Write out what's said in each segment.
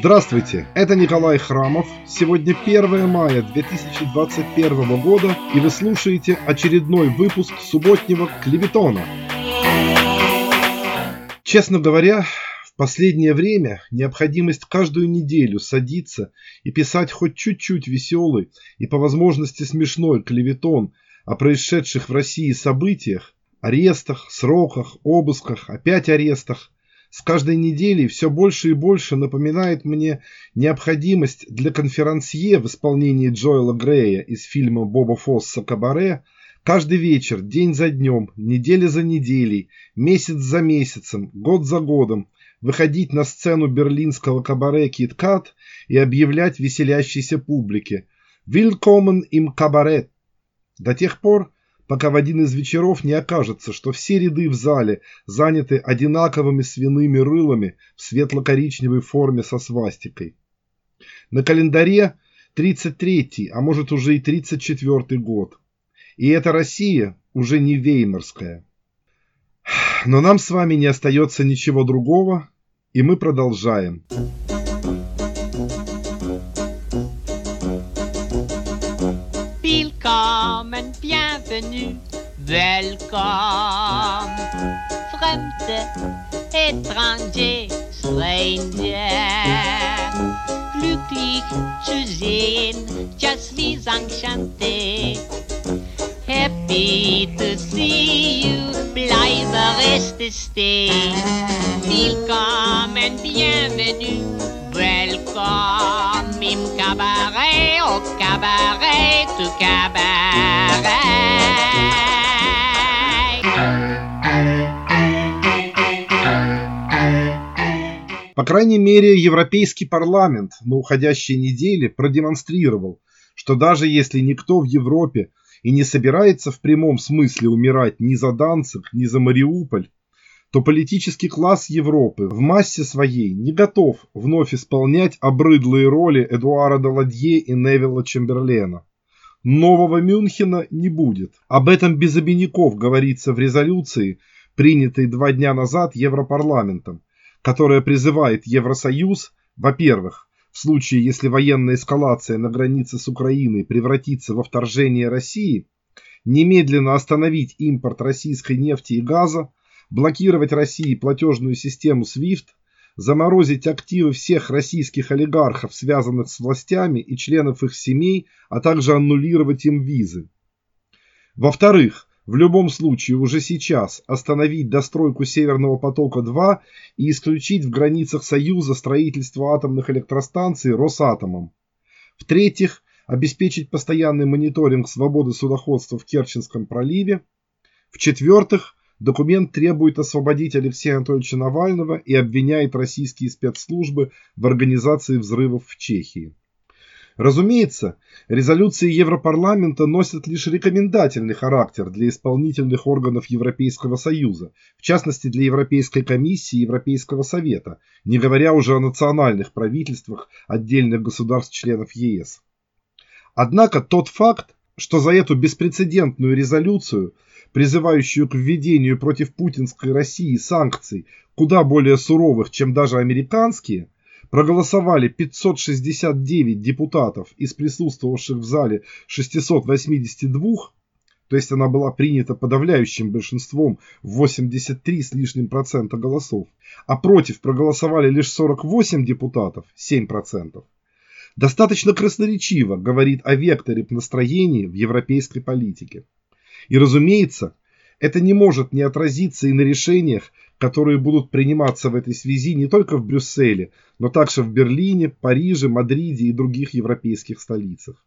Здравствуйте, это Николай Храмов. Сегодня 1 мая 2021 года, и вы слушаете очередной выпуск субботнего Клеветона. Честно говоря, в последнее время необходимость каждую неделю садиться и писать хоть чуть-чуть веселый и по возможности смешной клеветон о происшедших в России событиях, арестах, сроках, обысках, опять арестах, с каждой неделей все больше и больше напоминает мне необходимость для конферансье в исполнении Джоэла Грея из фильма Боба Фосса «Кабаре» каждый вечер, день за днем, неделя за неделей, месяц за месяцем, год за годом выходить на сцену берлинского кабаре «Кит-Кат» и объявлять веселящейся публике «Willkommen im Kabarett» до тех пор, пока в один из вечеров не окажется, что все ряды в зале заняты одинаковыми свиными рылами в светло-коричневой форме со свастикой. На календаре 33-й, а может уже и 34-й год. И эта Россия уже не веймарская. Но нам с вами не остается ничего другого, и мы продолжаем. Willkommen, bienvenue, welcome. Fremde, étranger, stranger. Glücklich zu sehen, just wie enchanté. Happy to see you, bleibe reste stay. Willkommen, bienvenue, welcome im Cabaret, au Cabaret, du Cabaret. По крайней мере, Европейский парламент на уходящей неделе продемонстрировал, что даже если никто в Европе и не собирается в прямом смысле умирать ни за Данцик, ни за Мариуполь, то политический класс Европы в массе своей не готов вновь исполнять обрыдлые роли Эдуарда Ладье и Невилла Чемберлена. Нового Мюнхена не будет. Об этом без обиняков говорится в резолюции, принятой два дня назад Европарламентом, которая призывает Евросоюз, во-первых, в случае, если военная эскалация на границе с Украиной превратится во вторжение России, немедленно остановить импорт российской нефти и газа, блокировать России платежную систему SWIFT, заморозить активы всех российских олигархов, связанных с властями и членов их семей, а также аннулировать им визы. Во-вторых, в любом случае уже сейчас остановить достройку Северного потока-2 и исключить в границах Союза строительство атомных электростанций Росатомом. В-третьих, обеспечить постоянный мониторинг свободы судоходства в Керченском проливе. В-четвертых, документ требует освободить Алексея Анатольевича Навального и обвиняет российские спецслужбы в организации взрывов в Чехии. Разумеется, резолюции Европарламента носят лишь рекомендательный характер для исполнительных органов Европейского Союза, в частности для Европейской комиссии и Европейского Совета, не говоря уже о национальных правительствах отдельных государств-членов ЕС. Однако тот факт, что за эту беспрецедентную резолюцию, призывающую к введению против путинской России санкций куда более суровых, чем даже американские – проголосовали 569 депутатов из присутствовавших в зале 682, то есть она была принята подавляющим большинством в 83 с лишним процента голосов, а против проголосовали лишь 48 депутатов, 7 процентов. Достаточно красноречиво говорит о векторе настроений в европейской политике. И разумеется, это не может не отразиться и на решениях, которые будут приниматься в этой связи не только в Брюсселе, но также в Берлине, Париже, Мадриде и других европейских столицах.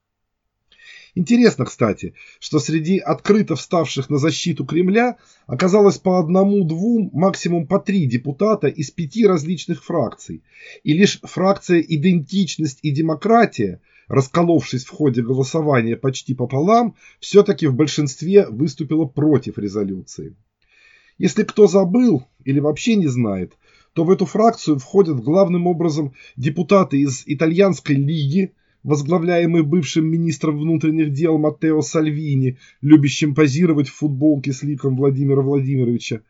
Интересно, кстати, что среди открыто вставших на защиту Кремля оказалось по одному-двум, максимум по три депутата из пяти различных фракций. И лишь фракция «Идентичность и демократия», расколовшись в ходе голосования почти пополам, все-таки в большинстве выступила против резолюции. Если кто забыл или вообще не знает, то в эту фракцию входят главным образом депутаты из итальянской лиги, возглавляемые бывшим министром внутренних дел Маттео Сальвини, любящим позировать в футболке с ликом Владимира Владимировича,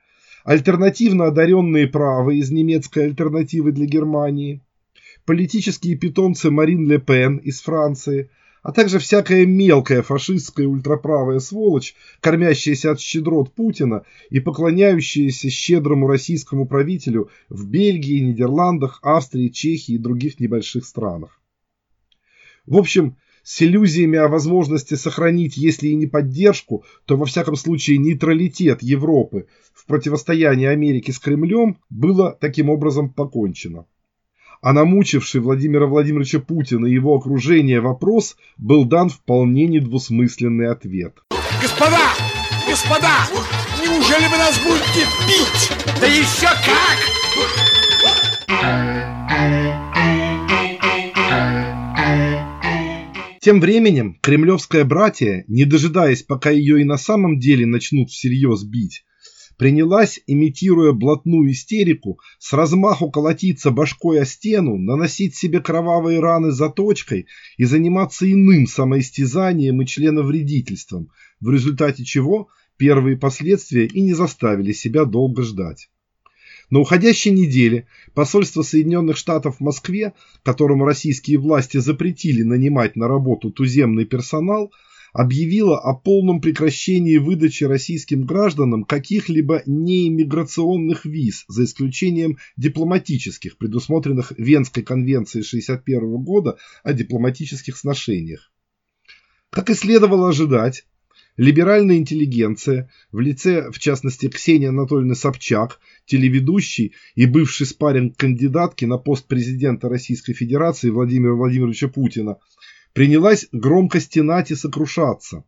альтернативно одаренные правые из немецкой альтернативы для Германии, политические питомцы Марин Ле Пен из Франции, а также всякая мелкая фашистская ультраправая сволочь, кормящаяся от щедрот Путина и поклоняющаяся щедрому российскому правителю в Бельгии, Нидерландах, Австрии, Чехии и других небольших странах. В общем, с иллюзиями о возможности сохранить, если и не поддержку, то во всяком случае нейтралитет Европы в противостоянии Америки с Кремлем было таким образом покончено. А намучивший Владимира Владимировича Путина и его окружение вопрос был дан вполне недвусмысленный ответ. Господа! Господа! Неужели вы нас будете бить? Да еще как! Тем временем кремлевская братья, не дожидаясь, пока ее и на самом деле начнут всерьез бить, принялась, имитируя блатную истерику, с размаху колотиться башкой о стену, наносить себе кровавые раны заточкой и заниматься иным самоистязанием и членовредительством, в результате чего первые последствия и не заставили себя долго ждать. На уходящей неделе посольство Соединенных Штатов в Москве, которому российские власти запретили нанимать на работу туземный персонал, объявило о полном прекращении выдачи российским гражданам каких-либо неиммиграционных виз, за исключением дипломатических, предусмотренных Венской конвенцией 1961 года о дипломатических сношениях. Как и следовало ожидать, Либеральная интеллигенция, в лице, в частности, Ксении Анатольевны Собчак, телеведущий и бывший спарринг кандидатки на пост президента Российской Федерации Владимира Владимировича Путина, принялась громко стенать и сокрушаться.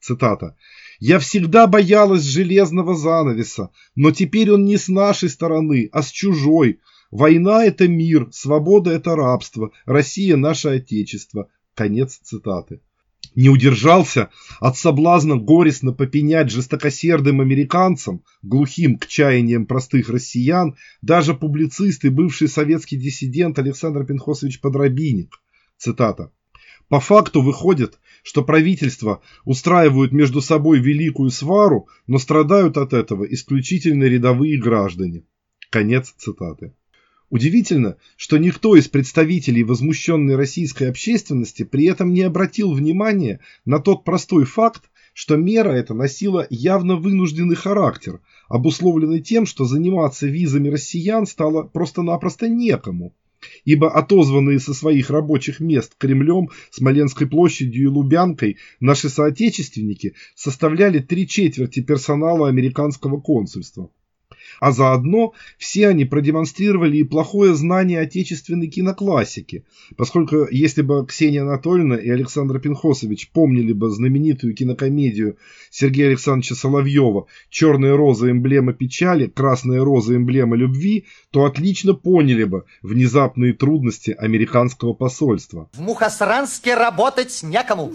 Цитата. «Я всегда боялась железного занавеса, но теперь он не с нашей стороны, а с чужой. Война – это мир, свобода – это рабство, Россия – наше отечество». Конец цитаты не удержался от соблазна горестно попенять жестокосердым американцам, глухим к чаяниям простых россиян, даже публицист и бывший советский диссидент Александр Пинхосович Подробинник. Цитата. По факту выходит, что правительства устраивают между собой великую свару, но страдают от этого исключительно рядовые граждане. Конец цитаты. Удивительно, что никто из представителей возмущенной российской общественности при этом не обратил внимания на тот простой факт, что мера эта носила явно вынужденный характер, обусловленный тем, что заниматься визами россиян стало просто-напросто некому, ибо отозванные со своих рабочих мест Кремлем, Смоленской площадью и Лубянкой наши соотечественники составляли три четверти персонала американского консульства. А заодно все они продемонстрировали и плохое знание отечественной киноклассики, поскольку если бы Ксения Анатольевна и Александр Пинхосович помнили бы знаменитую кинокомедию Сергея Александровича Соловьева «Черная роза – эмблема печали, красная роза – эмблема любви», то отлично поняли бы внезапные трудности американского посольства. В Мухосранске работать некому.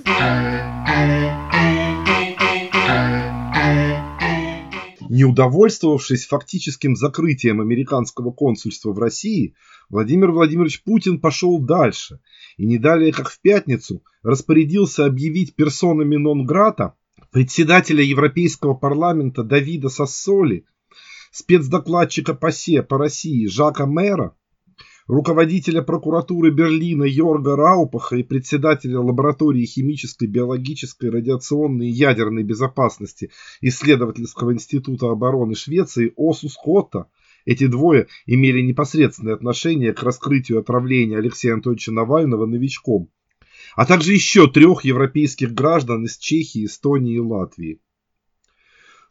Не удовольствовавшись фактическим закрытием американского консульства в России, Владимир Владимирович Путин пошел дальше и не далее, как в пятницу, распорядился объявить персонами нон-грата председателя Европейского парламента Давида Сассоли, спецдокладчика ПАСЕ по России Жака Мэра, руководителя прокуратуры Берлина Йорга Раупаха и председателя лаборатории химической, биологической, радиационной и ядерной безопасности исследовательского института обороны Швеции Осу Скотта, эти двое имели непосредственное отношение к раскрытию отравления Алексея Анатольевича Навального новичком, а также еще трех европейских граждан из Чехии, Эстонии и Латвии.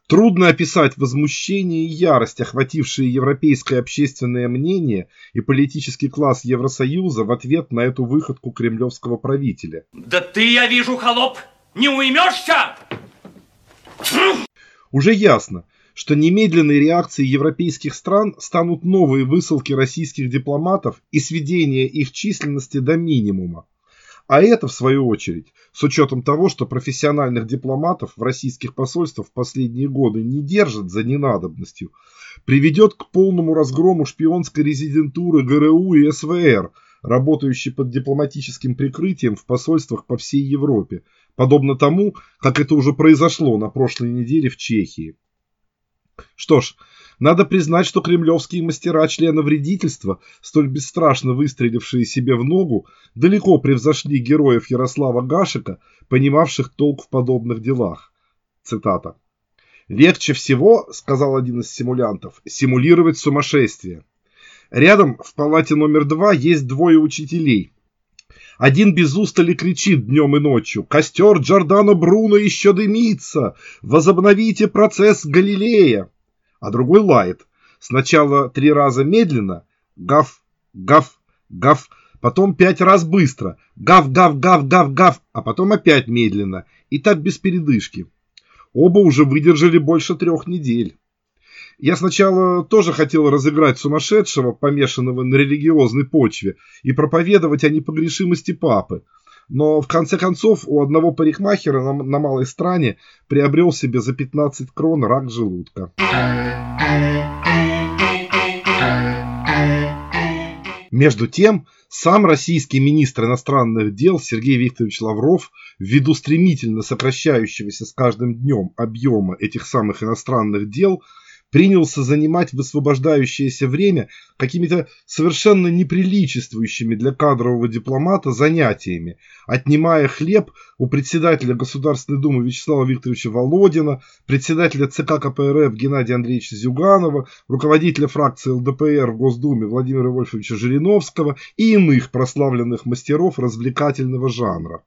Трудно описать возмущение и ярость, охватившие европейское общественное мнение и политический класс Евросоюза в ответ на эту выходку кремлевского правителя. Да ты, я вижу, холоп, не уймешься! Уже ясно, что немедленной реакцией европейских стран станут новые высылки российских дипломатов и сведение их численности до минимума. А это, в свою очередь, с учетом того, что профессиональных дипломатов в российских посольствах в последние годы не держат за ненадобностью, приведет к полному разгрому шпионской резидентуры ГРУ и СВР, работающей под дипломатическим прикрытием в посольствах по всей Европе, подобно тому, как это уже произошло на прошлой неделе в Чехии. Что ж, Надо признать, что кремлевские мастера члена вредительства, столь бесстрашно выстрелившие себе в ногу, далеко превзошли героев Ярослава Гашика, понимавших толк в подобных делах. Цитата. «Легче всего, — сказал один из симулянтов, — симулировать сумасшествие. Рядом в палате номер два есть двое учителей. Один без устали кричит днем и ночью «Костер Джордано Бруно еще дымится! Возобновите процесс Галилея!» А другой лает. Сначала три раза медленно «Гав, гав, гав», потом пять раз быстро «Гав, гав, гав, гав, гав», а потом опять медленно. И так без передышки. Оба уже выдержали больше трех недель. Я сначала тоже хотел разыграть сумасшедшего, помешанного на религиозной почве, и проповедовать о непогрешимости папы. Но в конце концов у одного парикмахера на, на малой стране приобрел себе за 15 крон рак желудка. Между тем, сам российский министр иностранных дел Сергей Викторович Лавров, ввиду стремительно сокращающегося с каждым днем объема этих самых иностранных дел, принялся занимать высвобождающееся время какими-то совершенно неприличествующими для кадрового дипломата занятиями, отнимая хлеб у председателя Государственной Думы Вячеслава Викторовича Володина, председателя ЦК КПРФ Геннадия Андреевича Зюганова, руководителя фракции ЛДПР в Госдуме Владимира Вольфовича Жириновского и иных прославленных мастеров развлекательного жанра.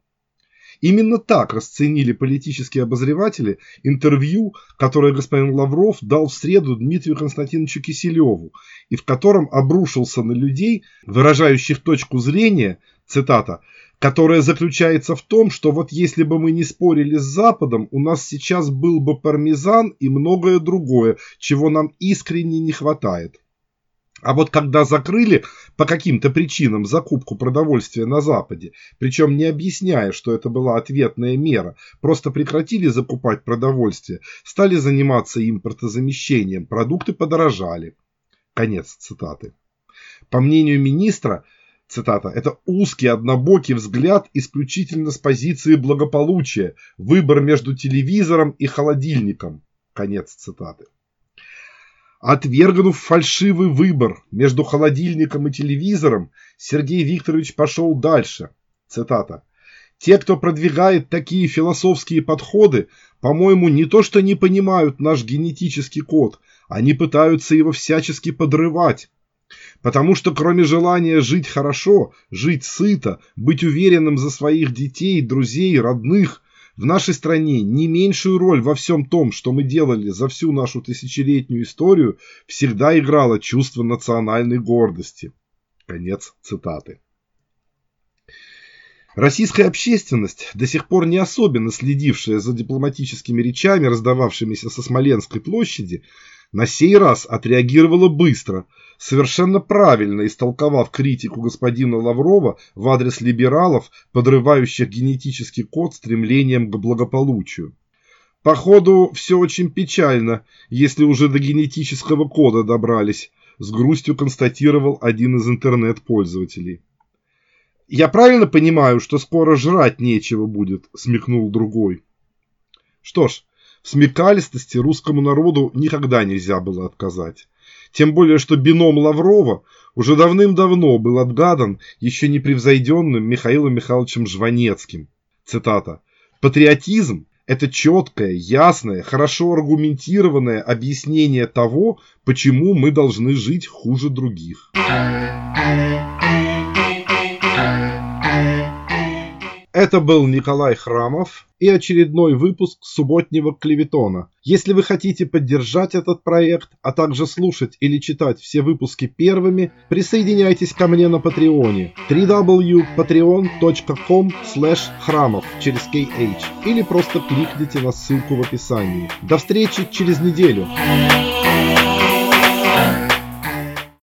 Именно так расценили политические обозреватели интервью, которое господин Лавров дал в среду Дмитрию Константиновичу Киселеву, и в котором обрушился на людей, выражающих точку зрения, цитата, которая заключается в том, что вот если бы мы не спорили с Западом, у нас сейчас был бы пармезан и многое другое, чего нам искренне не хватает. А вот когда закрыли по каким-то причинам закупку продовольствия на Западе, причем не объясняя, что это была ответная мера, просто прекратили закупать продовольствие, стали заниматься импортозамещением, продукты подорожали. Конец цитаты. По мнению министра, цитата, это узкий однобокий взгляд исключительно с позиции благополучия, выбор между телевизором и холодильником. Конец цитаты. Отвергнув фальшивый выбор между холодильником и телевизором, Сергей Викторович пошел дальше. Цитата. «Те, кто продвигает такие философские подходы, по-моему, не то что не понимают наш генетический код, они пытаются его всячески подрывать. Потому что кроме желания жить хорошо, жить сыто, быть уверенным за своих детей, друзей, родных, в нашей стране не меньшую роль во всем том, что мы делали за всю нашу тысячелетнюю историю, всегда играло чувство национальной гордости. Конец цитаты. Российская общественность, до сих пор не особенно следившая за дипломатическими речами, раздававшимися со Смоленской площади, на сей раз отреагировала быстро, совершенно правильно истолковав критику господина Лаврова в адрес либералов, подрывающих генетический код стремлением к благополучию. Походу, все очень печально, если уже до генетического кода добрались, с грустью констатировал один из интернет-пользователей. «Я правильно понимаю, что скоро жрать нечего будет?» – смекнул другой. Что ж, в смекалистости русскому народу никогда нельзя было отказать. Тем более, что бином Лаврова уже давным-давно был отгадан еще непревзойденным Михаилом Михайловичем Жванецким. Цитата. «Патриотизм – это четкое, ясное, хорошо аргументированное объяснение того, почему мы должны жить хуже других». Это был Николай Храмов и очередной выпуск субботнего клеветона. Если вы хотите поддержать этот проект, а также слушать или читать все выпуски первыми, присоединяйтесь ко мне на Патреоне www.patreon.com храмов через KH или просто кликните на ссылку в описании. До встречи через неделю!